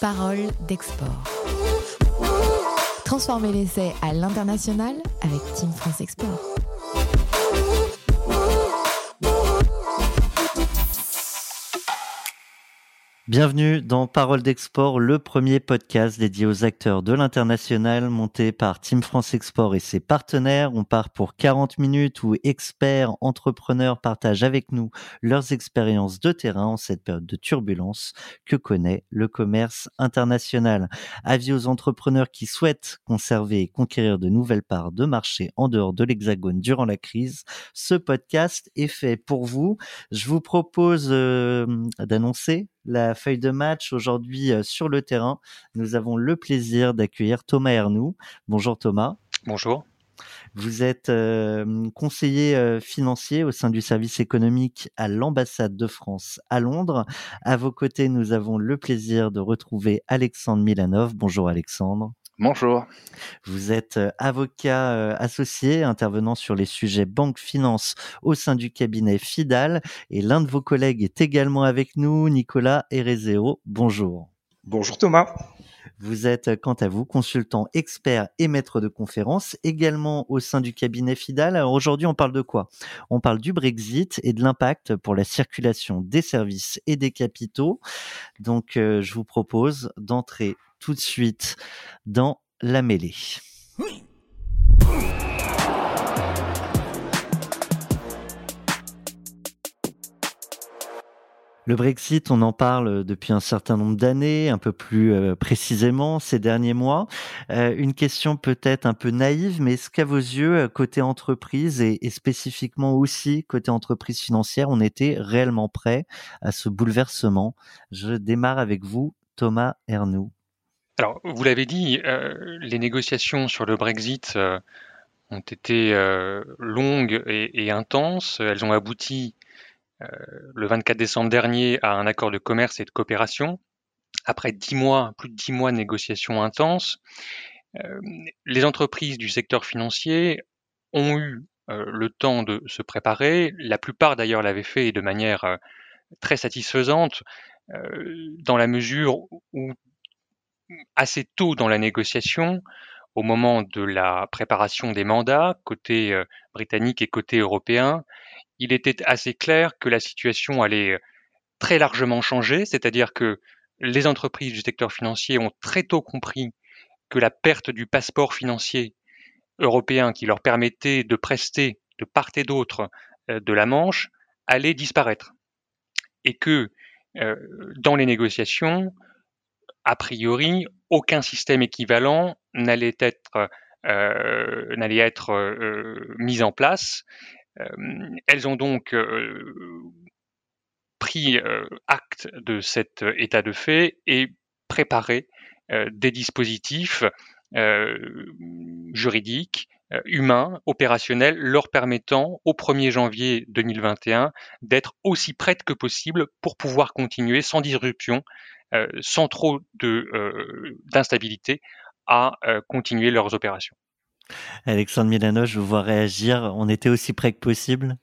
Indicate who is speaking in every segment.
Speaker 1: Parole d'export. Transformer l'essai à l'international avec Team France Export.
Speaker 2: Bienvenue dans Parole d'Export, le premier podcast dédié aux acteurs de l'international monté par Team France Export et ses partenaires. On part pour 40 minutes où experts, entrepreneurs partagent avec nous leurs expériences de terrain en cette période de turbulence que connaît le commerce international. Avis aux entrepreneurs qui souhaitent conserver et conquérir de nouvelles parts de marché en dehors de l'Hexagone durant la crise, ce podcast est fait pour vous. Je vous propose euh, d'annoncer la feuille de match aujourd'hui euh, sur le terrain. Nous avons le plaisir d'accueillir Thomas Ernoux. Bonjour Thomas.
Speaker 3: Bonjour.
Speaker 2: Vous êtes euh, conseiller euh, financier au sein du service économique à l'ambassade de France à Londres. À vos côtés, nous avons le plaisir de retrouver Alexandre Milanov. Bonjour Alexandre.
Speaker 4: Bonjour.
Speaker 2: Vous êtes euh, avocat euh, associé intervenant sur les sujets banque finance au sein du cabinet Fidal et l'un de vos collègues est également avec nous, Nicolas Erezeo. Bonjour.
Speaker 5: Bonjour Thomas.
Speaker 2: Vous êtes, euh, quant à vous, consultant expert et maître de conférence, également au sein du cabinet Fidal. Alors aujourd'hui, on parle de quoi? On parle du Brexit et de l'impact pour la circulation des services et des capitaux. Donc, je vous propose d'entrer tout de suite dans la mêlée. Le Brexit, on en parle depuis un certain nombre d'années, un peu plus euh, précisément ces derniers mois. Euh, une question peut-être un peu naïve, mais est-ce qu'à vos yeux, euh, côté entreprise et, spécifiquement aussi côté entreprise financière, on était réellement prêt à ce bouleversement? Je démarre avec vous, Thomas Ernoux.
Speaker 3: Alors, vous l'avez dit, euh, les négociations sur le Brexit euh, ont été euh, longues et, et, intenses. Elles ont abouti le 24 décembre dernier à un accord de commerce et de coopération. Après dix mois, plus de dix mois de négociations intenses, les entreprises du secteur financier ont eu le temps de se préparer. La plupart d'ailleurs l'avaient fait de manière très satisfaisante, dans la mesure où assez tôt dans la négociation, au moment de la préparation des mandats, côté euh, britannique et côté européen, il était assez clair que la situation allait euh, très largement changer, c'est-à-dire que les entreprises du secteur financier ont très tôt compris que la perte du passeport financier européen qui leur permettait de prester de part et d'autre euh, de la Manche allait disparaître. Et que dans les négociations, a priori, aucun système équivalent n'allait être, euh, euh, mis en place. Euh, elles ont donc pris acte de cet état de fait et préparé des dispositifs juridiques, humains, opérationnels, leur permettant au 1er janvier 2021 d'être aussi prêtes que possible pour pouvoir continuer sans disruption sans trop euh, d'instabilité, à euh, continuer leurs opérations.
Speaker 2: Alexandre Milano, je vous vois réagir. On était aussi près que possible?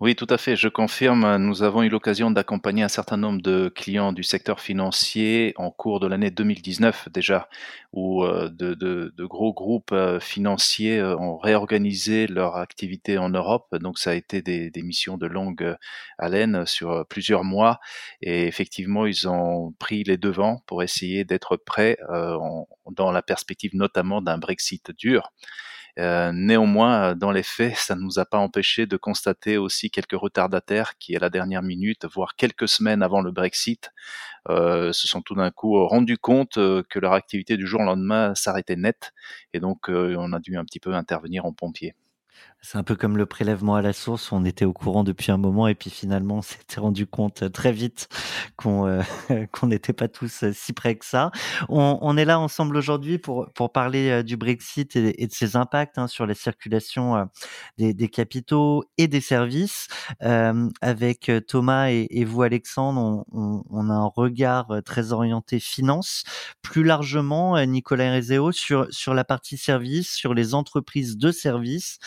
Speaker 4: Oui, tout à fait. Je confirme, nous avons eu l'occasion d'accompagner un certain nombre de clients du secteur financier en cours de l'année 2019 déjà, où euh, de, gros groupes euh, financiers euh, ont réorganisé leur activité en Europe. Donc ça a été des, missions de longue haleine sur plusieurs mois. Et effectivement, ils ont pris les devants pour essayer d'être prêts dans la perspective notamment d'un Brexit dur. Euh, néanmoins, dans les faits, ça ne nous a pas empêché de constater aussi quelques retardataires qui, à la dernière minute, voire quelques semaines avant le Brexit, euh, se sont tout d'un coup rendus compte euh, que leur activité du jour au lendemain s'arrêtait net, et donc on a dû un petit peu intervenir en pompier.
Speaker 2: C'est un peu comme le prélèvement à la source, on était au courant depuis un moment et puis finalement on s'était rendu compte très vite qu'on euh, qu'on n'était pas tous euh, si près que ça. On, on est là ensemble aujourd'hui pour pour parler euh, du Brexit et, de ses impacts hein, sur la circulation euh, des, des, capitaux et des services. Euh, avec Thomas et, et vous Alexandre, on, on, on, a un regard très orienté finance. Plus largement, Nicolas Rezeo sur sur la partie service, sur les entreprises de services.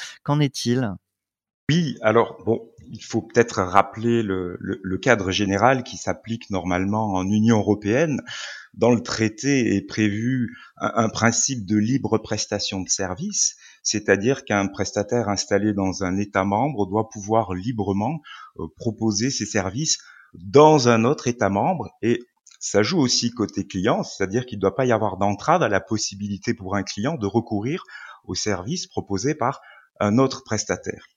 Speaker 5: Oui, alors bon, il faut peut-être rappeler le, le, cadre général qui s'applique normalement en Union européenne. Dans le traité est prévu un, principe de libre prestation de services, c'est-à-dire qu'un prestataire installé dans un État membre doit pouvoir librement euh, proposer ses services dans un autre État membre et ça joue aussi côté client, c'est-à-dire qu'il ne doit pas y avoir d'entrave à la possibilité pour un client de recourir aux services proposés par un autre prestataire.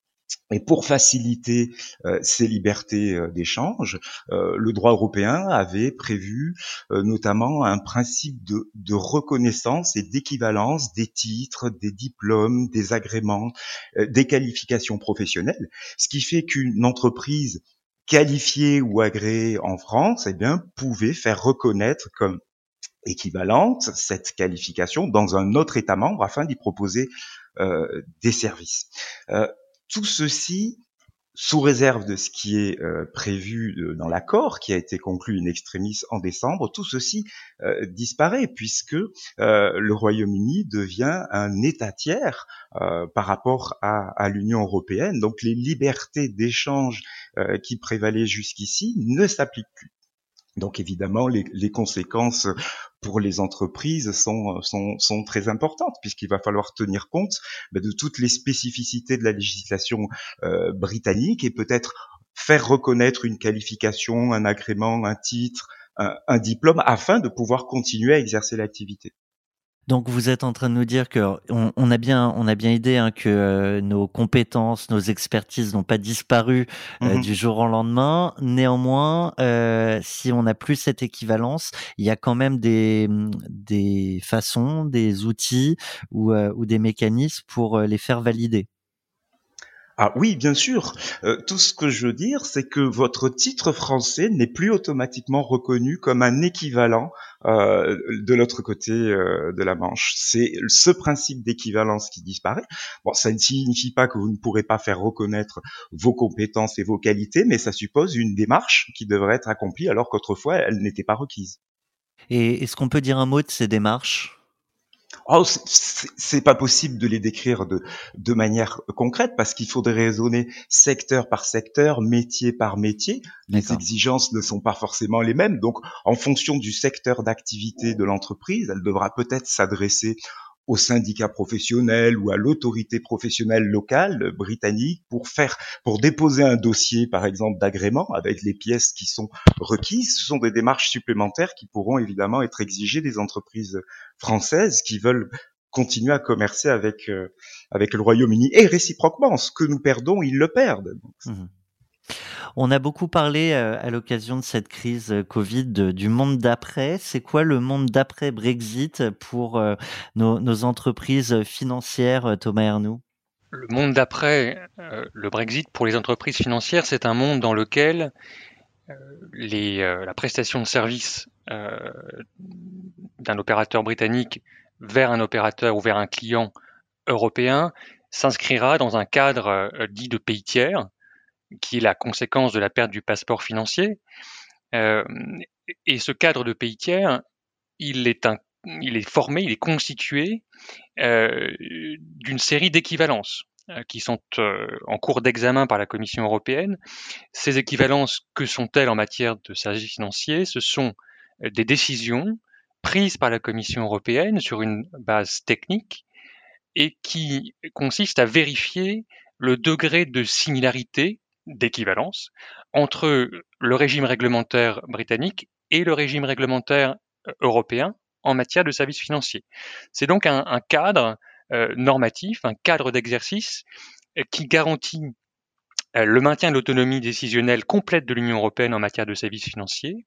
Speaker 5: Et pour faciliter euh, ces libertés euh, d'échange, euh, le droit européen avait prévu notamment un principe de, reconnaissance et d'équivalence des titres, des diplômes, des agréments, des qualifications professionnelles, ce qui fait qu'une entreprise qualifiée ou agréée en France, eh bien, pouvait faire reconnaître comme équivalente cette qualification dans un autre État membre afin d'y proposer des services. Tout ceci sous réserve de ce qui est euh, prévu dans l'accord qui a été conclu in extremis en décembre, tout ceci euh, disparaît puisque euh, le Royaume-Uni devient un État tiers par rapport à, à l'Union européenne. Donc les libertés d'échange qui prévalaient jusqu'ici ne s'appliquent plus. Donc évidemment, les, les, conséquences pour les entreprises sont, sont, sont très importantes, puisqu'il va falloir tenir compte bah, de toutes les spécificités de la législation euh, britannique et peut-être faire reconnaître une qualification, un agrément, un titre, un diplôme, afin de pouvoir continuer à exercer l'activité.
Speaker 2: Donc vous êtes en train de nous dire que on, a bien on a bien idée hein, que euh, nos compétences, nos expertises n'ont pas disparu euh, mmh du jour au lendemain. Néanmoins, euh, si on n'a plus cette équivalence, il y a quand même des des façons, des outils ou, ou des mécanismes pour les faire valider.
Speaker 5: Ah oui, bien sûr. Euh, tout ce que je veux dire, c'est que votre titre français n'est plus automatiquement reconnu comme un équivalent euh, de l'autre côté euh, de la Manche. C'est ce principe d'équivalence qui disparaît. Bon, ça ne signifie pas que vous ne pourrez pas faire reconnaître vos compétences et vos qualités, mais ça suppose une démarche qui devrait être accomplie alors qu'autrefois elle n'était pas requise.
Speaker 2: Et est-ce qu'on peut dire un mot de ces démarches?
Speaker 5: Oh, c'est pas possible de les décrire de, de manière concrète parce qu'il faudrait raisonner secteur par secteur, métier par métier. Les exigences ne sont pas forcément les mêmes. Donc, en fonction du secteur d'activité de l'entreprise, elle devra peut-être s'adresser au syndicat professionnel ou à l'autorité professionnelle locale britannique pour faire, pour déposer un dossier, par exemple, d'agrément avec les pièces qui sont requises. Ce sont des démarches supplémentaires qui pourront évidemment être exigées des entreprises françaises qui veulent continuer à commercer avec euh, avec le Royaume-Uni. Et réciproquement ce que nous perdons ils le perdent. Mmh
Speaker 2: on a beaucoup parlé euh, à l'occasion de cette crise euh, Covid du monde d'après. C'est quoi le monde d'après Brexit pour euh, nos, entreprises financières, Thomas Ernoux
Speaker 3: Le monde d'après le Brexit pour les entreprises financières, c'est un monde dans lequel la prestation de service d'un opérateur britannique vers un opérateur ou vers un client européen s'inscrira dans un cadre dit de pays tiers, qui est la conséquence de la perte du passeport financier. Euh, et ce cadre de pays tiers, il est, formé, il est constitué euh, d'une série d'équivalences euh, qui sont en cours d'examen par la Commission européenne. Ces équivalences, que sont-elles en matière de services financiers? Ce sont des décisions prises par la Commission européenne sur une base technique et qui consistent à vérifier le degré de similarité d'équivalence entre le régime réglementaire britannique et le régime réglementaire euh, européen en matière de services financiers. C'est donc un, cadre euh, normatif, un cadre d'exercice euh, qui garantit le maintien de l'autonomie décisionnelle complète de l'Union européenne en matière de services financiers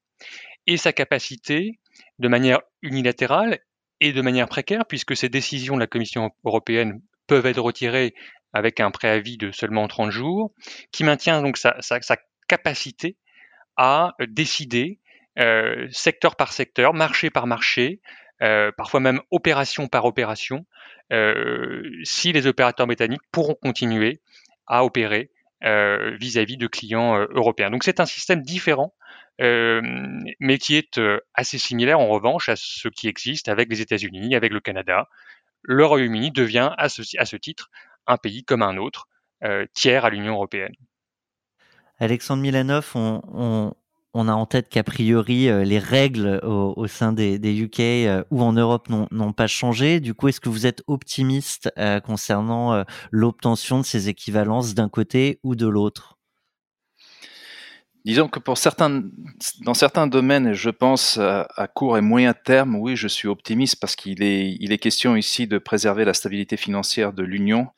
Speaker 3: et sa capacité, de manière unilatérale et de manière précaire, puisque ces décisions de la Commission européenne peuvent être retirées avec un préavis de seulement 30 jours, qui maintient donc sa, capacité à décider euh, secteur par secteur, marché par marché, euh, parfois même opération par opération, euh, si les opérateurs britanniques pourront continuer à opérer vis-à-vis de clients européens. Donc c'est un système différent, mais qui est assez similaire en revanche à ce qui existe avec les États-Unis, avec le Canada. Le Royaume-Uni devient à ce, à ce titre un pays comme un autre, tiers à l'Union européenne.
Speaker 2: Alexandre Milanov, on, on a en tête qu'a priori euh, les règles au, sein des, UK euh, ou en Europe n'ont pas changé. Du coup, est-ce que vous êtes optimiste euh, concernant l'obtention de ces équivalences d'un côté ou de l'autre?
Speaker 4: Disons que pour certains, dans certains domaines, je pense à, court et moyen terme, oui, je suis optimiste parce qu'il est, il est question ici de préserver la stabilité financière de l'Union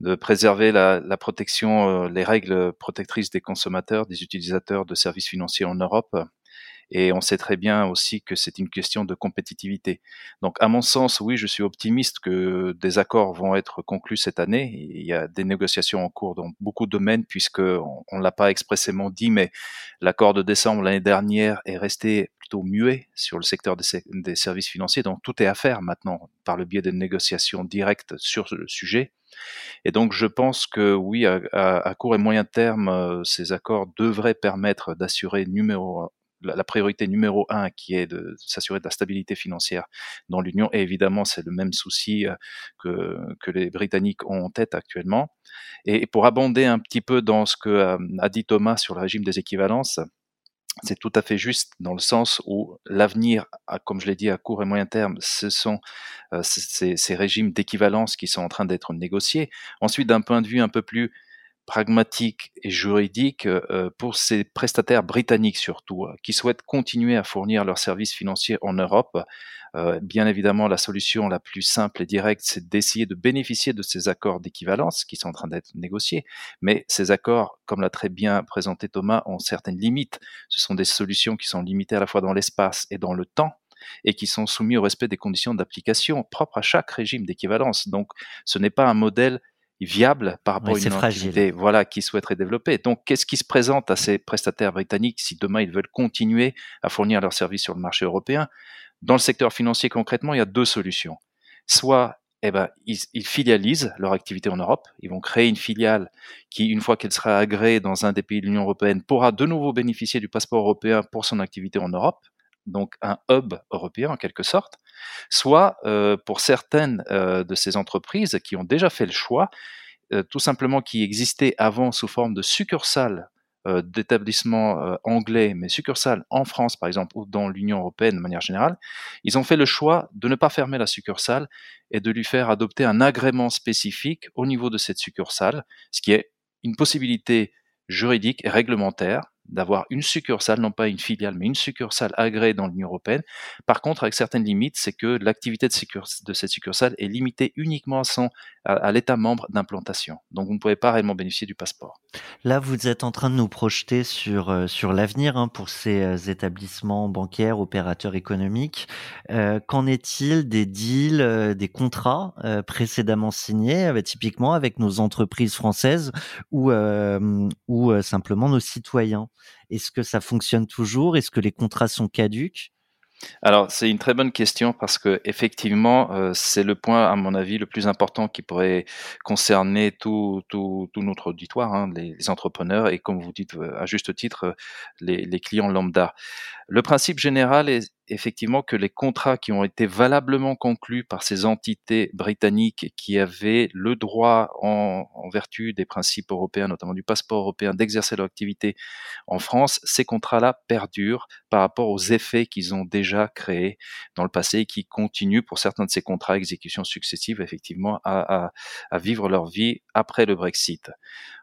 Speaker 4: de préserver la, la protection, euh, les règles protectrices des consommateurs, des utilisateurs de services financiers en Europe. Et on sait très bien aussi que c'est une question de compétitivité. Donc, à mon sens, oui, je suis optimiste que des accords vont être conclus cette année. Il y a des négociations en cours dans beaucoup de domaines, puisque on, ne l'a pas expressément dit, mais l'accord de décembre l'année dernière est resté plutôt muet sur le secteur des, des, services financiers. Donc, tout est à faire maintenant par le biais des négociations directes sur le sujet. Et donc, je pense que oui, à, court et moyen terme, euh, ces accords devraient permettre d'assurer la, priorité numéro un qui est de s'assurer de la stabilité financière dans l'Union. Et évidemment, c'est le même souci euh, que, que les Britanniques ont en tête actuellement. Et pour abonder un petit peu dans ce que euh, a dit Thomas sur le régime des équivalences, c'est tout à fait juste dans le sens où l'avenir, comme je l'ai dit à court et moyen terme, ce sont euh, ces, ces, régimes d'équivalence qui sont en train d'être négociés. Ensuite, d'un point de vue un peu plus pragmatique et juridique euh, pour ces prestataires britanniques surtout, euh, qui souhaitent continuer à fournir leurs services financiers en Europe. Euh, bien évidemment, la solution la plus simple et directe, c'est d'essayer de bénéficier de ces accords d'équivalence qui sont en train d'être négociés. Mais ces accords, comme l'a très bien présenté Thomas, ont certaines limites. Ce sont des solutions qui sont limitées à la fois dans l'espace et dans le temps et qui sont soumis au respect des conditions d'application propres à chaque régime d'équivalence. Donc, ce n'est pas un modèle viable par rapport à une activité voilà, qui souhaiterait développer. Donc, qu'est-ce qui se présente à ces prestataires britanniques si demain ils veulent continuer à fournir leurs services sur le marché européen? Dans le secteur financier, concrètement, il y a deux solutions. Soit eh ben, ils, ils, filialisent leur activité en Europe. Ils vont créer une filiale qui, une fois qu'elle sera agréée dans un des pays de l'Union européenne, pourra de nouveau bénéficier du passeport européen pour son activité en Europe donc un hub européen en quelque sorte, soit euh, pour certaines euh, de ces entreprises qui ont déjà fait le choix, euh, tout simplement qui existaient avant sous forme de succursales d'établissements anglais, mais succursales en France par exemple ou dans l'Union européenne de manière générale, ils ont fait le choix de ne pas fermer la succursale et de lui faire adopter un agrément spécifique au niveau de cette succursale, ce qui est une possibilité juridique et réglementaire d'avoir une succursale, non pas une filiale, mais une succursale agréée dans l'Union européenne. Par contre, avec certaines limites, c'est que l'activité de, cette succursale est limitée uniquement à, l'État membre d'implantation. Donc, vous ne pouvez pas réellement bénéficier du passeport.
Speaker 2: Là, vous êtes en train de nous projeter sur, euh, sur l'avenir hein, pour ces euh, établissements bancaires, opérateurs économiques. Euh, qu'en est-il des deals, des contrats précédemment signés, typiquement avec nos entreprises françaises ou, ou simplement nos citoyens? Est-ce que ça fonctionne toujours? Est-ce que les contrats sont caduques
Speaker 4: alors, c'est une très bonne question parce que effectivement, euh, c'est le point, à mon avis, le plus important qui pourrait concerner tout, notre auditoire, hein, les, entrepreneurs et, comme vous dites euh, à juste titre, euh, les clients lambda. Le principe général est effectivement que les contrats qui ont été valablement conclus par ces entités britanniques qui avaient le droit, en, vertu des principes européens, notamment du passeport européen, d'exercer leur activité en France, ces contrats-là perdurent par rapport aux effets qu'ils ont déjà créés dans le passé et qui continuent pour certains de ces contrats exécutions successives effectivement à vivre leur vie après le Brexit.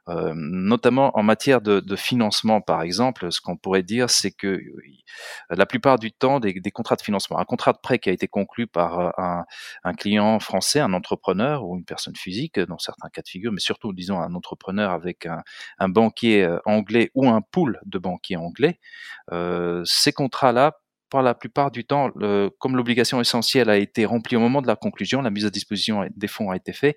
Speaker 4: Euh, notamment en matière de, financement, par exemple, ce qu'on pourrait dire, c'est que la plupart du temps, des, contrats de financement, un contrat de prêt qui a été conclu par euh, un, client français, un entrepreneur ou une personne physique, dans certains cas de figure, mais surtout, disons, un entrepreneur avec un, banquier euh, anglais ou un pool de banquiers anglais, euh, ces contrats-là pour la plupart du temps, le, comme l'obligation essentielle a été remplie au moment de la conclusion, la mise à disposition des fonds a été faite,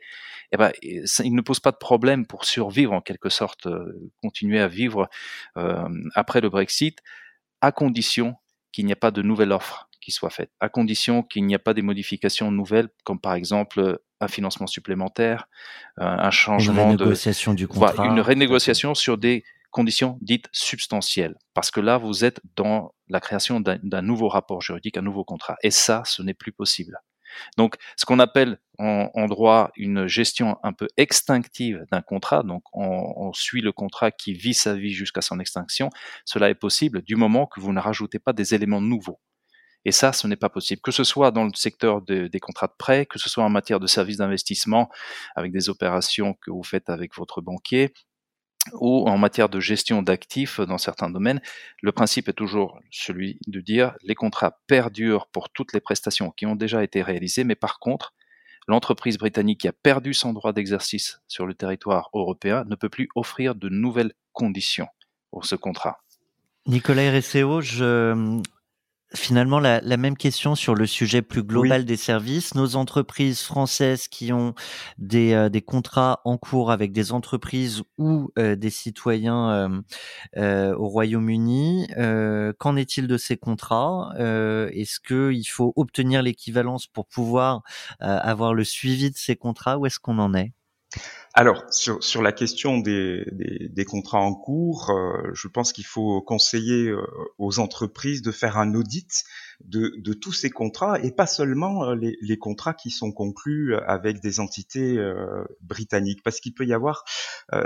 Speaker 4: eh ben, il ne pose pas de problème pour survivre en quelque sorte, euh, continuer à vivre euh, après le Brexit, à condition qu'il n'y ait pas de nouvelle offre qui soit faite, à condition qu'il n'y ait pas des modifications nouvelles, comme par exemple un financement supplémentaire, euh, un changement
Speaker 2: une renégociation
Speaker 4: de,
Speaker 2: du contrat,
Speaker 4: une renégociation sur des conditions dites substantielles, parce que là, vous êtes dans la création d'un nouveau rapport juridique, un nouveau contrat. Et ça, ce n'est plus possible. Donc, ce qu'on appelle en, droit une gestion un peu extinctive d'un contrat, donc on, suit le contrat qui vit sa vie jusqu'à son extinction, cela est possible du moment que vous ne rajoutez pas des éléments nouveaux. Et ça, ce n'est pas possible. Que ce soit dans le secteur des contrats de prêt, que ce soit en matière de services d'investissement, avec des opérations que vous faites avec votre banquier, ou en matière de gestion d'actifs dans certains domaines, le principe est toujours celui de dire les contrats perdurent pour toutes les prestations qui ont déjà été réalisées, mais par contre, l'entreprise britannique qui a perdu son droit d'exercice sur le territoire européen ne peut plus offrir de nouvelles conditions pour ce contrat.
Speaker 2: Nicolas RSEO, je, Finalement, la, même question sur le sujet plus global des services. Nos entreprises françaises qui ont des, euh, des, contrats en cours avec des entreprises ou euh, des citoyens euh, au Royaume-Uni, qu'en est-il de ces contrats Est-ce qu'il faut obtenir l'équivalence pour pouvoir avoir le suivi de ces contrats Où est-ce qu'on en est?
Speaker 5: Alors, sur, sur la question des, des, contrats en cours, euh, je pense qu'il faut conseiller euh, aux entreprises de faire un audit de, de tous ces contrats et pas seulement euh, les, les, contrats qui sont conclus avec des entités britanniques, parce qu'il peut y avoir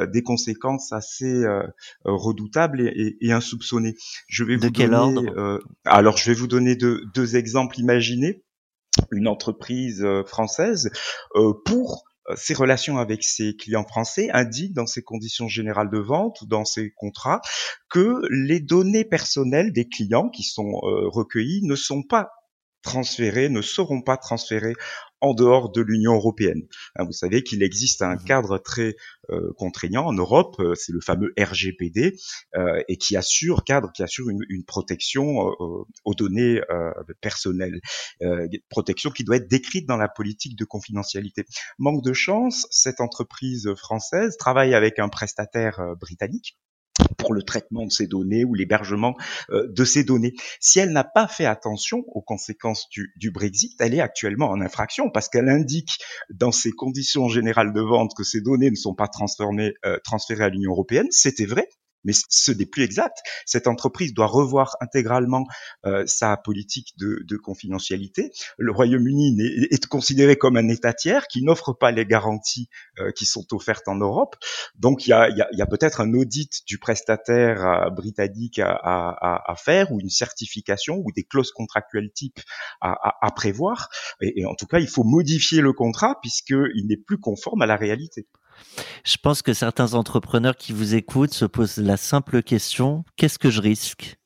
Speaker 5: des conséquences assez redoutables et, et, insoupçonnées.
Speaker 2: Je vais de vous quel
Speaker 5: donner, ordre? Alors, je vais vous donner deux, deux exemples. Imaginez une entreprise française pour euh, ses relations avec ses clients français indiquent dans ses conditions générales de vente ou dans ses contrats que les données personnelles des clients qui sont euh, recueillies ne sont pas transférées, ne seront pas transférées en dehors de l'Union européenne. Hein, vous savez qu'il existe un mmh cadre très euh, contraignant en Europe, euh, c'est le fameux RGPD, euh, et qui assure cadre, qui assure une, une protection aux données personnelles, protection qui doit être décrite dans la politique de confidentialité. Manque de chance, cette entreprise française travaille avec un prestataire britannique pour le traitement de ces données ou l'hébergement euh, de ces données. Si elle n'a pas fait attention aux conséquences du, Brexit, elle est actuellement en infraction parce qu'elle indique dans ses conditions générales de vente que ces données ne sont pas transformées, euh, transférées à l'Union européenne. C'était vrai, mais ce n'est plus exact. Cette entreprise doit revoir intégralement euh, sa politique de, de, confidentialité. Le Royaume-Uni est, est, considéré comme un État tiers qui n'offre pas les garanties euh, qui sont offertes en Europe. Donc il y a, peut-être un audit du prestataire euh, britannique à, faire ou une certification ou des clauses contractuelles type à, à prévoir. Et, et en tout cas, il faut modifier le contrat puisqu'il n'est plus conforme à la réalité.
Speaker 2: Je pense que certains entrepreneurs qui vous écoutent se posent la simple question, qu'est-ce que je risque?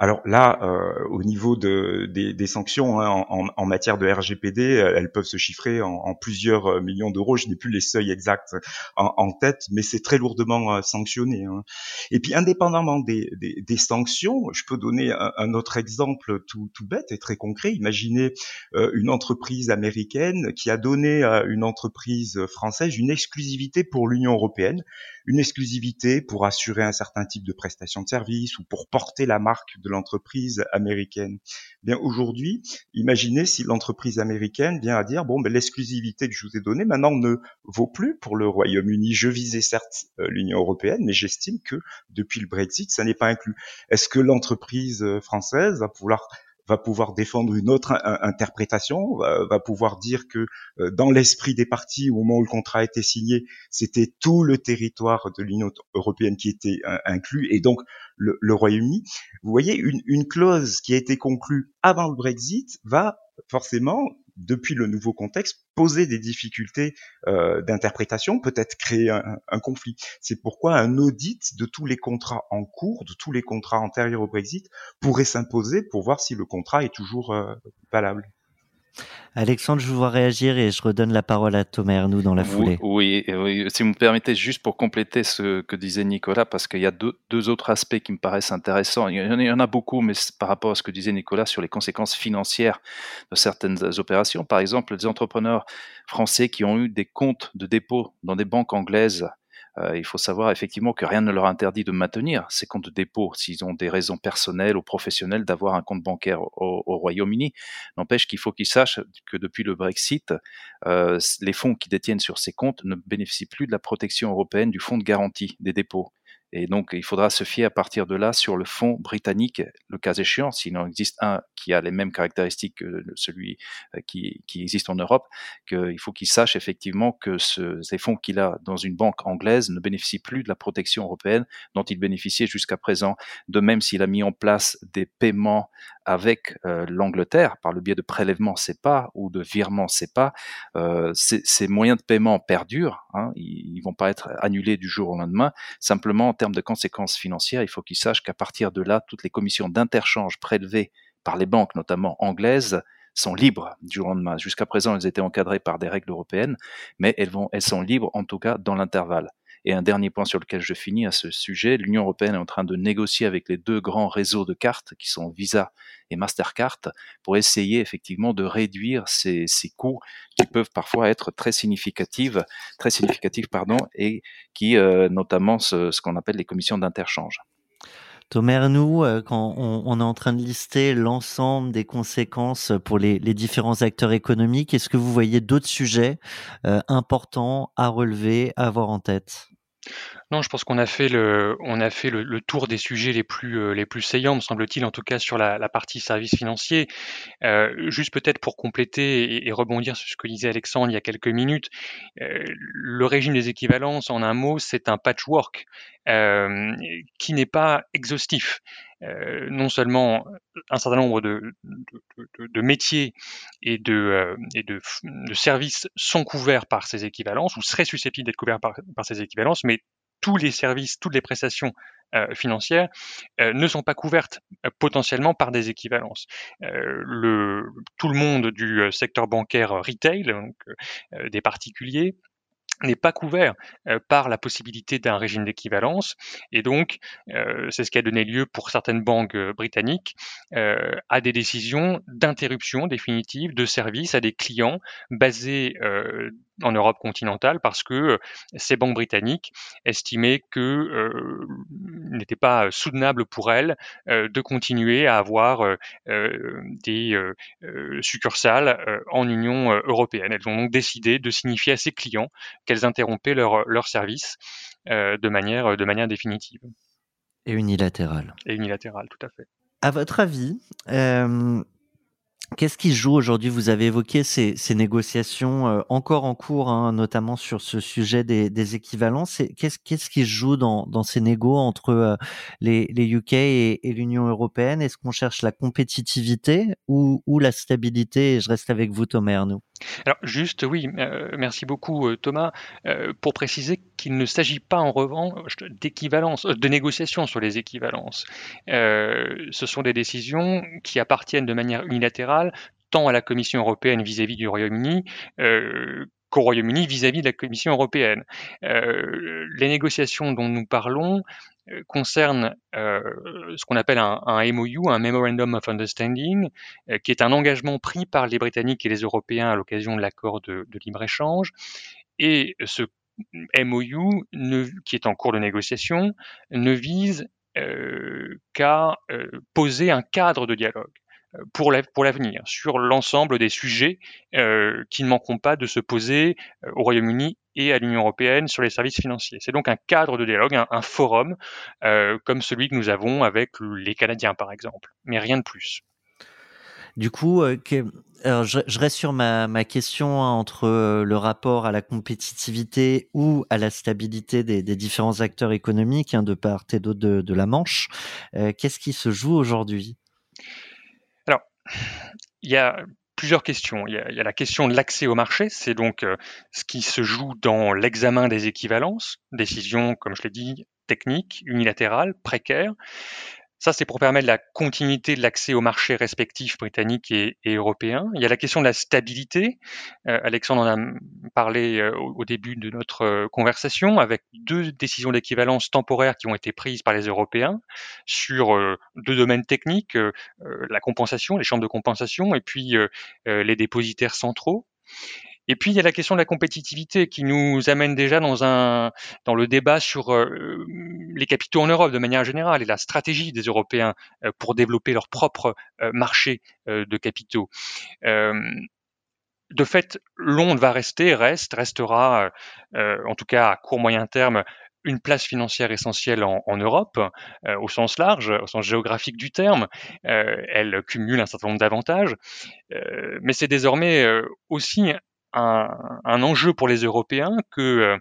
Speaker 5: Alors là, euh, au niveau de, des, sanctions hein, en, matière de RGPD, euh, elles peuvent se chiffrer en, plusieurs euh, millions d'euros. Je n'ai plus les seuils exacts en, tête, mais c'est très lourdement sanctionné. Hein. Et puis, indépendamment des, sanctions, je peux donner un, autre exemple tout, bête et très concret. Imaginez une entreprise américaine qui a donné à une entreprise française une exclusivité pour l'Union européenne, une exclusivité pour assurer un certain type de prestation de service ou pour porter la marque de l'entreprise américaine. Bien aujourd'hui, imaginez si l'entreprise américaine vient à dire bon, ben, l'exclusivité que je vous ai donnée maintenant ne vaut plus pour le Royaume-Uni. Je visais certes euh, l'Union européenne, mais j'estime que depuis le Brexit, ça n'est pas inclus. Est-ce que l'entreprise euh, française va pouvoir va pouvoir défendre une autre interprétation, va, pouvoir dire que euh, dans l'esprit des partis, au moment où le contrat a été signé, c'était tout le territoire de l'Union européenne qui était inclus, et donc le, Royaume-Uni. Vous voyez, une clause qui a été conclue avant le Brexit va forcément depuis le nouveau contexte, poser des difficultés euh, d'interprétation, peut-être créer un, conflit. C'est pourquoi un audit de tous les contrats en cours, de tous les contrats antérieurs au Brexit, pourrait s'imposer pour voir si le contrat est toujours euh, valable.
Speaker 2: Alexandre, je vous vois réagir et je redonne la parole à Thomas Ernoux dans la foulée.
Speaker 4: Oui, oui, si vous me permettez, juste pour compléter ce que disait Nicolas, parce qu'il y a deux, deux, autres aspects qui me paraissent intéressants. Il y en a beaucoup, mais par rapport à ce que disait Nicolas sur les conséquences financières de certaines opérations. Par exemple, les entrepreneurs français qui ont eu des comptes de dépôt dans des banques anglaises euh, il faut savoir effectivement que rien ne leur interdit de maintenir ces comptes de dépôt s'ils ont des raisons personnelles ou professionnelles d'avoir un compte bancaire au, Royaume-Uni. N'empêche qu'il faut qu'ils sachent que depuis le Brexit, euh, les fonds qui détiennent sur ces comptes ne bénéficient plus de la protection européenne du fonds de garantie des dépôts. Et donc, il faudra se fier à partir de là sur le fonds britannique, le cas échéant, s'il en existe un qui a les mêmes caractéristiques que celui euh, qui, existe en Europe, qu'il faut qu'il sache effectivement que ce, ces fonds qu'il a dans une banque anglaise ne bénéficient plus de la protection européenne dont il bénéficiait jusqu'à présent. De même, s'il a mis en place des paiements avec euh, l'Angleterre par le biais de prélèvements CEPA ou de virements CEPA, euh, ces, moyens de paiement perdurent. Hein, ils, ne vont pas être annulés du jour au lendemain. Simplement, en termes de conséquences financières, il faut qu'ils sachent qu'à partir de là, toutes les commissions d'interchange prélevées par les banques, notamment anglaises, sont libres du lendemain. Jusqu'à présent, elles étaient encadrées par des règles européennes, mais elles sont libres en tout cas dans l'intervalle. Et un dernier point sur lequel je finis à ce sujet, l'Union européenne est en train de négocier avec les deux grands réseaux de cartes qui sont Visa et Mastercard pour essayer effectivement de réduire ces, coûts qui peuvent parfois être très significatifs, très significatifs pardon, et qui euh, notamment ce qu'on appelle les commissions d'interchange.
Speaker 2: Thomas, nous, euh, quand on, est en train de lister l'ensemble des conséquences pour les, différents acteurs économiques, est-ce que vous voyez d'autres sujets euh, importants à relever, à avoir en tête?
Speaker 3: Non, je pense qu'on a fait le, on a fait le, tour des sujets les plus, euh, les plus saillants, me semble-t-il, en tout cas sur la, partie services financiers. Euh, juste peut-être pour compléter et, rebondir sur ce que disait Alexandre il y a quelques minutes, euh, le régime des équivalences, en un mot, c'est un patchwork qui n'est pas exhaustif. Non seulement un certain nombre de, de, métiers et, de, et de, services sont couverts par ces équivalences ou seraient susceptibles d'être couverts par, par ces équivalences, mais tous les services, toutes les prestations euh, financières euh, ne sont pas couvertes euh, potentiellement par des équivalences. le, tout le monde du secteur bancaire retail, donc, des particuliers, n'est pas couvert par la possibilité d'un régime d'équivalence. Et donc c'est ce qui a donné lieu pour certaines banques britanniques à des décisions d'interruption définitive de services à des clients basés en Europe continentale parce que ces banques britanniques estimaient que euh, n'était pas soutenable pour elles de continuer à avoir des succursales en Union européenne. Elles ont donc décidé de signifier à ces clients qu'elles interrompaient leur, leur service de, manière, de manière définitive.
Speaker 2: Et unilatérale.
Speaker 3: Et unilatérale, tout à fait.
Speaker 2: À votre avis, Qu'est-ce qui se joue aujourd'hui? Vous avez évoqué ces, négociations euh, encore en cours, hein, notamment sur ce sujet des, équivalences. Qu'est-ce qu'est-ce qui se joue dans, ces négos entre euh, les, UK et, l'Union européenne? Est-ce qu'on cherche la compétitivité ou, la stabilité? Je reste avec vous, Thomas Arnaud.
Speaker 3: Alors juste, oui, euh, merci beaucoup Thomas, pour préciser qu'il ne s'agit pas en revanche d'équivalence, de négociations sur les équivalences. ce sont des décisions qui appartiennent de manière unilatérale tant à la Commission européenne vis-à-vis du Royaume-Uni euh, qu'au Royaume-Uni vis-à-vis de la Commission européenne. Euh, les négociations dont nous parlons euh, concernent ce qu'on appelle un, MOU, un Memorandum of Understanding, qui est un engagement pris par les Britanniques et les Européens à l'occasion de l'accord de, libre-échange. Et ce MOU, qui est en cours de négociation, ne vise qu'à poser un cadre de dialogue pour l'avenir, sur l'ensemble des sujets euh, qui ne manqueront pas de se poser euh, au Royaume-Uni et à l'Union européenne sur les services financiers. C'est donc un cadre de dialogue, un, forum, euh, comme celui que nous avons avec les Canadiens, par exemple, mais rien de plus.
Speaker 2: Du coup, je, reste sur ma, question hein, entre le rapport à la compétitivité ou à la stabilité des, différents acteurs économiques hein, de part et d'autre de, la Manche. Qu'est-ce qui se joue aujourd'hui?
Speaker 3: Il y a plusieurs questions. Il y a, la question de l'accès au marché, c'est donc euh, ce qui se joue dans l'examen des équivalences, décision, comme je l'ai dit, technique, unilatérale, précaire. Ça, c'est pour permettre la continuité de l'accès aux marchés respectifs britanniques et, européens. Il y a la question de la stabilité. Euh, Alexandre en a parlé euh, au, début de notre euh, conversation, avec deux décisions d'équivalence temporaires qui ont été prises par les Européens sur deux domaines techniques, la compensation, les chambres de compensation, et puis les dépositaires centraux. Et puis il y a la question de la compétitivité qui nous amène déjà dans un dans le débat sur euh, les capitaux en Europe de manière générale et la stratégie des Européens euh, pour développer leur propre euh, marché de capitaux. de fait, Londres va rester, reste, restera, en tout cas à court moyen terme, une place financière essentielle en, Europe, au sens large, au sens géographique du terme. Elle cumule un certain nombre d'avantages, mais c'est désormais aussi un, enjeu pour les Européens que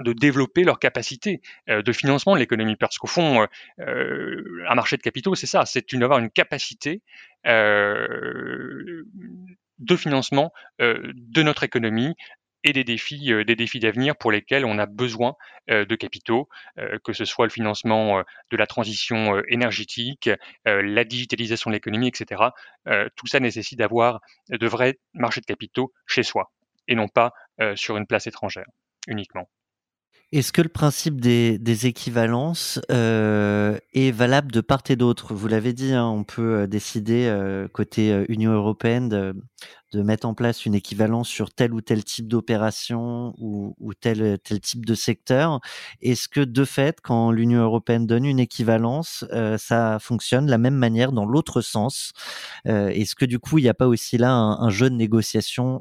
Speaker 3: de développer leur capacité de financement de l'économie. Parce qu'au fond, un marché de capitaux, c'est ça, c'est d'avoir une capacité de financement de notre économie et des défis, euh, des défis d'avenir pour lesquels on a besoin euh, de capitaux, euh, que ce soit le financement de la transition énergétique, la digitalisation de l'économie, etc. tout ça nécessite d'avoir de vrais marchés de capitaux chez soi et non pas sur une place étrangère uniquement.
Speaker 2: Est-ce que le principe des, équivalences euh, est valable de part et d'autre? Vous l'avez dit, hein, on peut euh, décider euh, côté Union européenne de, mettre en place une équivalence sur tel ou tel type d'opération ou, tel, tel type de secteur. Est-ce que de fait, quand l'Union européenne donne une équivalence, ça fonctionne de la même manière dans l'autre sens? Est-ce que du coup, il n'y a pas aussi là un, jeu de négociation,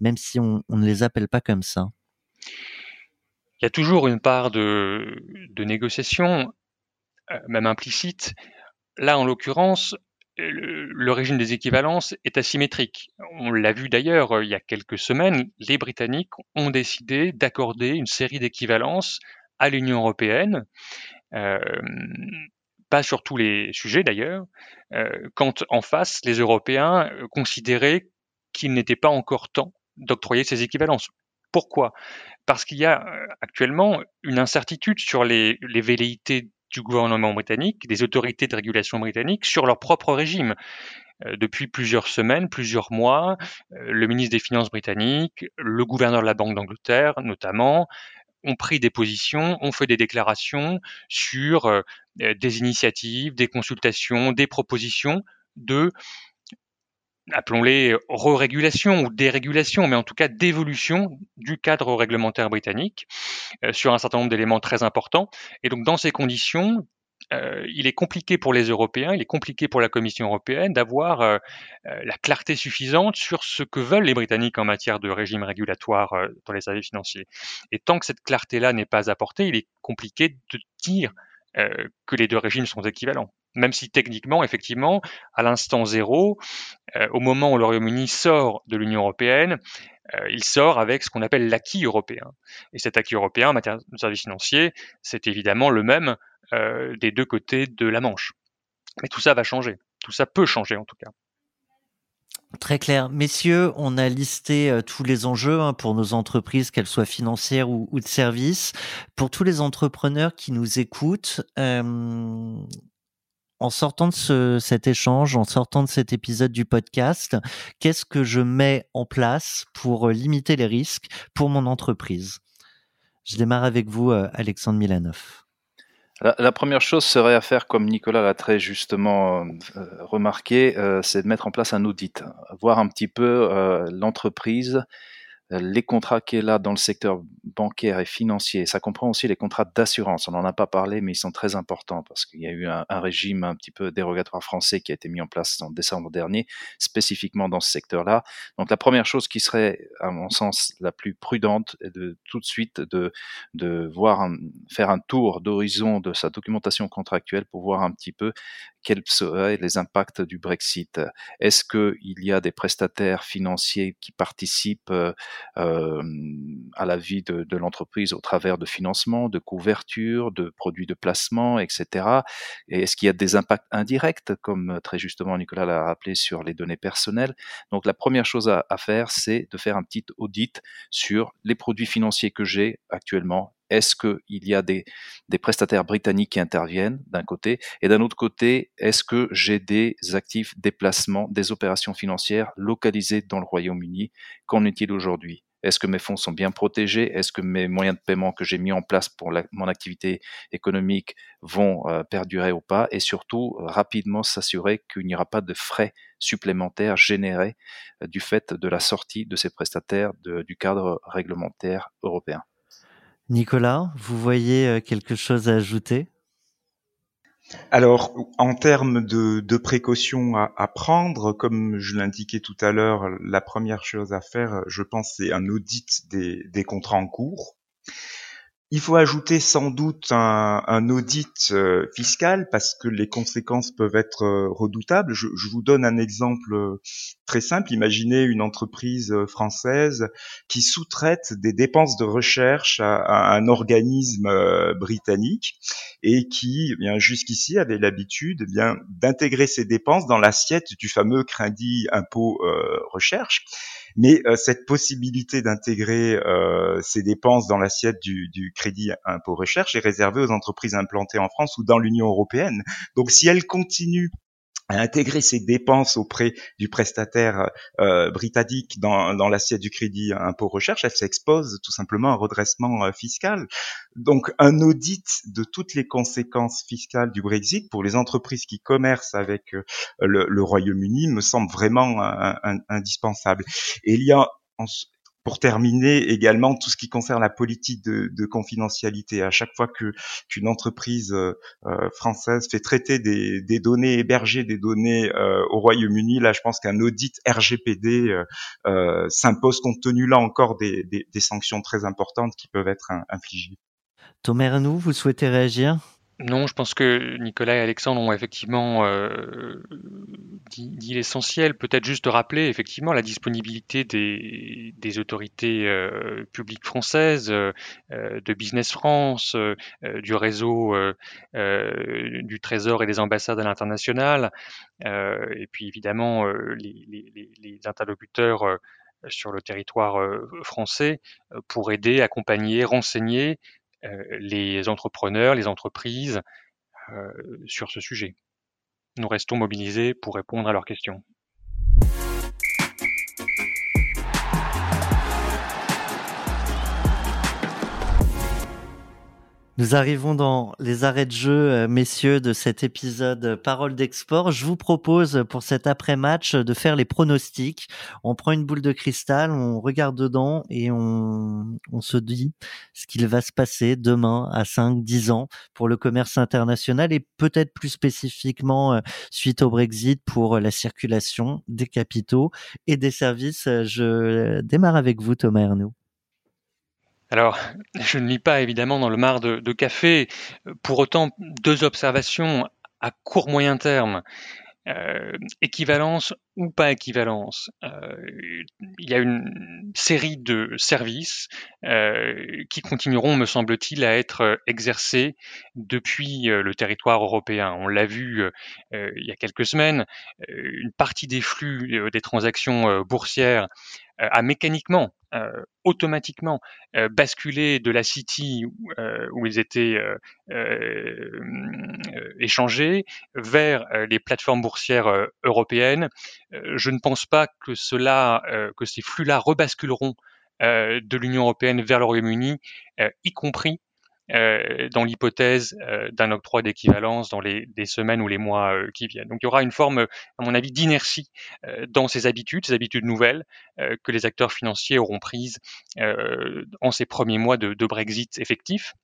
Speaker 2: même si on ne les appelle pas comme ça?
Speaker 3: Il y a toujours une part de, de négociation, euh, même implicite. Là, en l'occurrence, le, régime des équivalences est asymétrique. On l'a vu d'ailleurs euh, il y a quelques semaines, les Britanniques ont décidé d'accorder une série d'équivalences à l'Union européenne, euh, pas sur tous les sujets d'ailleurs, euh, quand en face les Européens considéraient qu'il n'était pas encore temps d'octroyer ces équivalences. Pourquoi? Parce qu'il y a euh, actuellement une incertitude sur les, velléités du gouvernement britannique, des autorités de régulation britanniques sur leur propre régime. Euh, depuis plusieurs semaines, plusieurs mois, euh, le ministre des Finances britannique, le gouverneur de la Banque d'Angleterre notamment, ont pris des positions, ont fait des déclarations sur des initiatives, des consultations, des propositions de appelons-les re-régulation ou dérégulation, mais en tout cas d'évolution du cadre réglementaire britannique euh, sur un certain nombre d'éléments très importants. Et donc dans ces conditions, euh, il est compliqué pour les Européens, il est compliqué pour la Commission européenne d'avoir euh, la clarté suffisante sur ce que veulent les Britanniques en matière de régime régulatoire dans les services financiers. Et tant que cette clarté-là n'est pas apportée, il est compliqué de dire que les deux régimes sont équivalents même si techniquement, effectivement, à l'instant zéro, euh, au moment où le Royaume-Uni sort de l'Union européenne, euh, il sort avec ce qu'on appelle l'acquis européen. Et cet acquis européen en matière de services financiers, c'est évidemment le même euh, des deux côtés de la Manche. Mais tout ça va changer. Tout ça peut changer en tout cas.
Speaker 2: Très clair. Messieurs, on a listé tous les enjeux hein, pour nos entreprises, qu'elles soient financières ou, de services. Pour tous les entrepreneurs qui nous écoutent, en sortant de cet échange, en sortant de cet épisode du podcast, qu'est-ce que je mets en place pour euh, limiter les risques pour mon entreprise? Je démarre avec vous, euh, Alexandre Milanov.
Speaker 4: La, première chose serait à faire, comme Nicolas l'a très justement euh, remarqué, c'est de mettre en place un audit, voir un petit peu l'entreprise, les contrats qu'il y a dans le secteur bancaire et financier, ça comprend aussi les contrats d'assurance. On n'en a pas parlé, mais ils sont très importants parce qu'il y a eu un, régime un petit peu dérogatoire français qui a été mis en place en décembre dernier, spécifiquement dans ce secteur-là. Donc la première chose qui serait, à mon sens, la plus prudente, est de tout de suite de, de voir faire un tour d'horizon de sa documentation contractuelle pour voir un petit peu quels seraient les impacts du Brexit Est-ce qu'il y a des prestataires financiers qui participent euh, à la vie de, l'entreprise au travers de financement, de couverture, de produits de placement, etc. Et est-ce qu'il y a des impacts indirects, comme très justement Nicolas l'a rappelé sur les données personnelles? Donc la première chose à faire, c'est de faire un petit audit sur les produits financiers que j'ai actuellement est-ce qu'il y a des, prestataires britanniques qui interviennent d'un côté Et d'un autre côté, est-ce que j'ai des actifs déplacements, des opérations financières localisées dans le Royaume-Uni? Qu'en est-il aujourd'hui? Est-ce que mes fonds sont bien protégés? Est-ce que mes moyens de paiement que j'ai mis en place pour mon activité économique vont euh, perdurer ou pas? Et surtout, rapidement s'assurer qu'il n'y aura pas de frais supplémentaires générés euh, du fait de la sortie de ces prestataires du cadre réglementaire européen.
Speaker 2: Nicolas, vous voyez euh, quelque chose à ajouter?
Speaker 5: Alors, en termes de, précautions à, prendre, comme je l'indiquais tout à l'heure, la première chose à faire, je pense, c'est un audit des contrats en cours. Il faut ajouter sans doute un, audit euh, fiscal parce que les conséquences peuvent être euh, redoutables. Je, vous donne un exemple euh, très simple. Imaginez une entreprise française qui sous-traite des dépenses de recherche à, à un organisme britannique et qui, eh bien jusqu'ici, avait l'habitude eh bien d'intégrer ces dépenses dans l'assiette du fameux crédit impôt recherche. Mais euh, cette possibilité d'intégrer euh, ces dépenses dans l'assiette du, du, crédit impôt recherche est réservée aux entreprises implantées en France ou dans l'Union européenne. Donc si elles continuent à intégrer ces dépenses auprès du prestataire euh, britannique dans, dans l'assiette du crédit impôt recherche, elle s'expose tout simplement à un redressement euh, fiscal. Donc un audit de toutes les conséquences fiscales du Brexit pour les entreprises qui commercent avec euh, le, le Royaume-Uni me semble vraiment indispensable. Et il y a pour terminer également tout ce qui concerne la politique de, de confidentialité. À chaque fois que qu'une entreprise euh, euh, française fait traiter des, des, données hébergées, des données euh, au Royaume-Uni, là, je pense qu'un audit RGPD euh, s'impose compte tenu là encore des, des, des, sanctions très importantes qui peuvent être infligées.
Speaker 2: Thomas Renou, vous souhaitez réagir?
Speaker 3: Non, je pense que Nicolas et Alexandre ont effectivement euh, dit, l'essentiel. Peut-être juste rappeler effectivement la disponibilité des, autorités euh, publiques françaises, euh, de Business France, du réseau du Trésor et des ambassades à l'international, et puis évidemment les, interlocuteurs sur le territoire français pour aider, accompagner, renseigner les entrepreneurs, les entreprises euh, sur ce sujet. Nous restons mobilisés pour répondre à leurs questions.
Speaker 2: Nous arrivons dans les arrêts de jeu, euh, messieurs, de cet épisode euh, Parole d'export. Je vous propose pour cet après-match de faire les pronostics. On prend une boule de cristal, on regarde dedans et on, on se dit ce qu'il va se passer demain à 5, 10 ans pour le commerce international et peut-être plus spécifiquement euh, suite au Brexit pour la circulation des capitaux et des services. Je démarre avec vous, Thomas Ernaud.
Speaker 3: Alors, je ne lis pas évidemment dans le mar de, café. Pour autant, deux observations à court moyen terme. Euh, équivalence ou pas équivalence. Euh, il y a une série de services euh, qui continueront, me semble-t-il, à être exercés depuis le territoire européen. On l'a vu il y a quelques semaines, une partie des flux des transactions boursières a mécaniquement automatiquement euh, basculer de la City euh, où ils étaient échangés vers les plateformes boursières européennes. je ne pense pas que cela, que ces flux-là rebasculeront de l'Union européenne vers le Royaume-Uni, y compris euh, dans l'hypothèse euh, d'un octroi d'équivalence dans les, semaines ou les mois euh, qui viennent. Donc il y aura une forme, à mon avis, d'inertie dans ces habitudes, ces habitudes nouvelles que les acteurs financiers auront prises en ces premiers mois de, de Brexit effectif.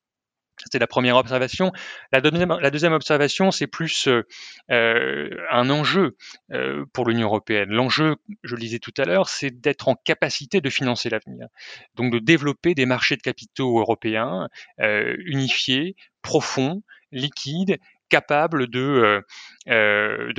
Speaker 3: C'était la première observation. La deuxième, observation, c'est plus euh, euh un enjeu euh, pour l'Union européenne. L'enjeu, je le disais tout à l'heure, c'est d'être en capacité de financer l'avenir. Donc de développer des marchés de capitaux européens unifiés, profonds, liquides, capables de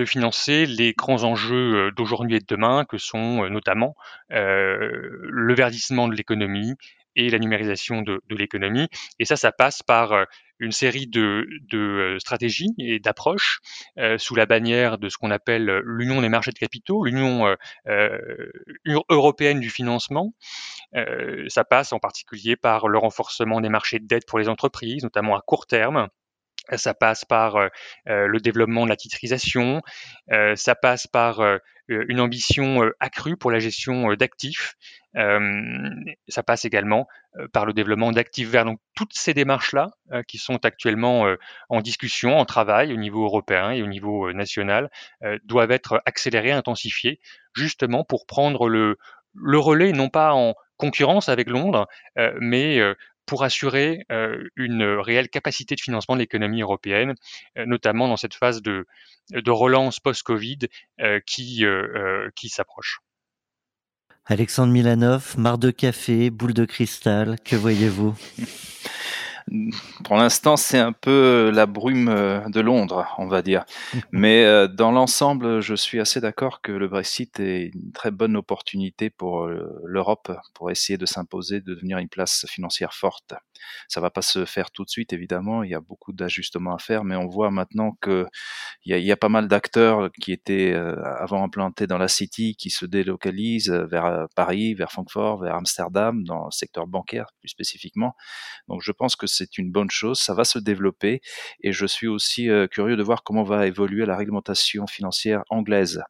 Speaker 3: financer les grands enjeux d'aujourd'hui et de demain, que sont notamment le verdissement de l'économie, et la numérisation de, l'économie. Et ça, ça passe par euh, une série de, euh, stratégies et d'approches euh, sous la bannière de ce qu'on appelle l'union des marchés de capitaux, l'union européenne du financement. Ça passe en particulier par le renforcement des marchés de dette pour les entreprises, notamment à court terme. Ça passe par euh, le développement de la titrisation, euh, ça passe par une ambition accrue pour la gestion d'actifs, euh, ça passe également euh, par le développement d'actifs verts. Donc toutes ces démarches-là, euh, qui sont actuellement en discussion, en travail au niveau européen et au niveau national, doivent être accélérées, intensifiées, justement pour prendre le relais, non pas en concurrence avec Londres, mais pour assurer une réelle capacité de financement de l'économie européenne, notamment dans cette phase de, de relance post-Covid qui, qui s'approche.
Speaker 2: Alexandre Milanov, marre de café, boule de cristal, que voyez-vous?
Speaker 4: Pour l'instant, c'est un peu la brume euh, de Londres, on va dire. Mais euh, dans l'ensemble, je suis assez d'accord que le Brexit est une très bonne opportunité pour euh, l'Europe pour essayer de s'imposer, de devenir une place financière forte. Ça va pas se faire tout de suite, évidemment. Il y a beaucoup d'ajustements à faire, mais on voit maintenant que il y a, pas mal d'acteurs qui étaient avant implantés dans la City, qui se délocalisent vers Paris, vers Francfort, vers Amsterdam, dans le secteur bancaire plus spécifiquement. Donc, je pense que c'est une bonne chose, ça va se développer et je suis aussi euh, curieux de voir comment va évoluer la réglementation financière anglaise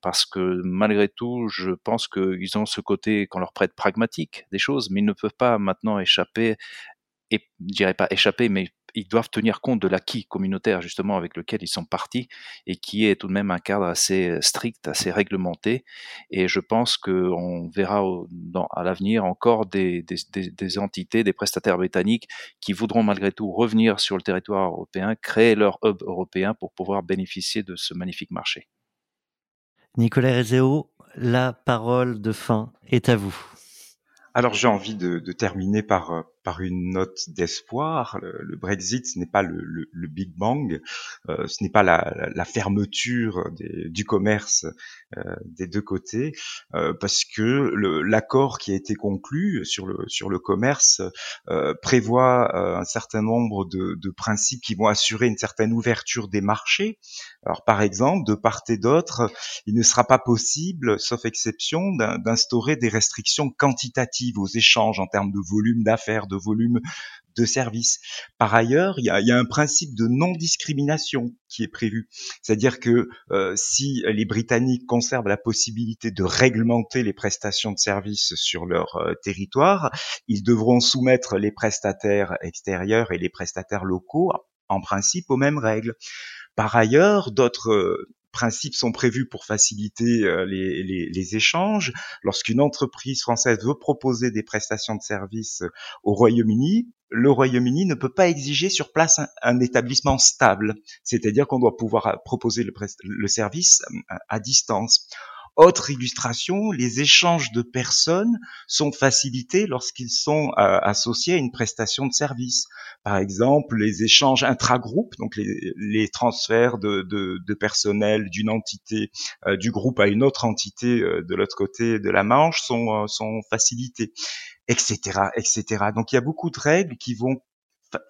Speaker 4: parce que malgré tout, je pense qu'ils ont ce côté qu'on leur prête pragmatique des choses, mais ils ne peuvent pas maintenant échapper, et je dirais pas échapper, mais ils doivent tenir compte de l'acquis communautaire justement avec lequel ils sont partis et qui est tout de même un cadre assez euh, strict, assez réglementé. Et je pense qu'on verra à l'avenir encore des, entités, des prestataires britanniques qui voudront malgré tout revenir sur le territoire européen, créer leur hub européen pour pouvoir bénéficier de ce magnifique marché.
Speaker 2: Nicolas Rezeo, la parole de fin est à vous.
Speaker 5: Alors j'ai envie de, terminer par euh, par une note d'espoir. Le, Brexit, ce n'est pas le, le, Big Bang, euh, ce n'est pas la, la fermeture des, du commerce euh, des deux côtés, euh, parce que l'accord qui a été conclu sur le sur le commerce euh, prévoit euh, un certain nombre de, de, principes qui vont assurer une certaine ouverture des marchés. Alors par exemple, de part et d'autre, il ne sera pas possible, sauf exception, d'instaurer des restrictions quantitatives aux échanges en termes de volume d'affaires, de volume de services. Par ailleurs, il y a, un principe de non-discrimination qui est prévu. C'est-à-dire que euh, si les Britanniques conservent la possibilité de réglementer les prestations de services sur leur euh, territoire, ils devront soumettre les prestataires extérieurs et les prestataires locaux en principe aux mêmes règles. Par ailleurs, d'autres euh, principes sont prévus pour faciliter euh, les, échanges. Lorsqu'une entreprise française veut proposer des prestations de services au Royaume-Uni, le Royaume-Uni ne peut pas exiger sur place un, établissement stable, c'est-à-dire qu'on doit pouvoir proposer le, service euh, à distance. Autre illustration, les échanges de personnes sont facilités lorsqu'ils sont euh, associés à une prestation de service. Par exemple, les échanges intra-groupes, donc les, transferts de, personnel d'une entité euh, du groupe à une autre entité euh, de l'autre côté de la Manche sont, sont facilités, etc., etc. Donc il y a beaucoup de règles qui vont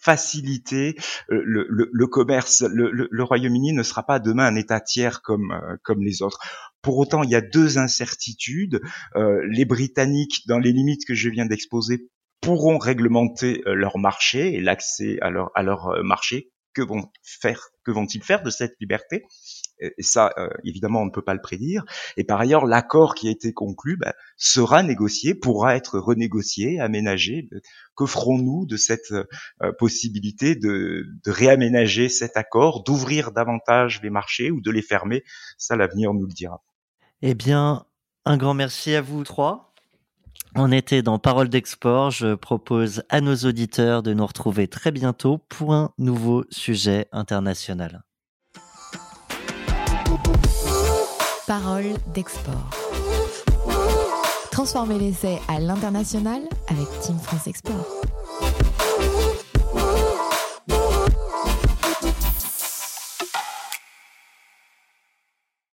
Speaker 5: faciliter le, commerce. Le, Royaume-Uni ne sera pas demain un État tiers comme, comme les autres. Pour autant, il y a deux incertitudes. Euh, les Britanniques, dans les limites que je viens d'exposer, pourront réglementer euh, leur marché et l'accès à leur, à leur euh, marché. Que vont faire, que vont-ils faire de cette liberté? Et ça, évidemment, on ne peut pas le prédire. Et par ailleurs, l'accord qui a été conclu ben, sera négocié, pourra être renégocié, aménagé. Que ferons-nous de cette possibilité de, de, réaménager cet accord, d'ouvrir davantage les marchés ou de les fermer? Ça, l'avenir nous le dira.
Speaker 2: Eh bien, un grand merci à vous trois. On était dans Parole d'Export. Je propose à nos auditeurs de nous retrouver très bientôt pour un nouveau sujet international.
Speaker 1: Parole d'Export. Transformer l'essai à l'international avec Team France Export.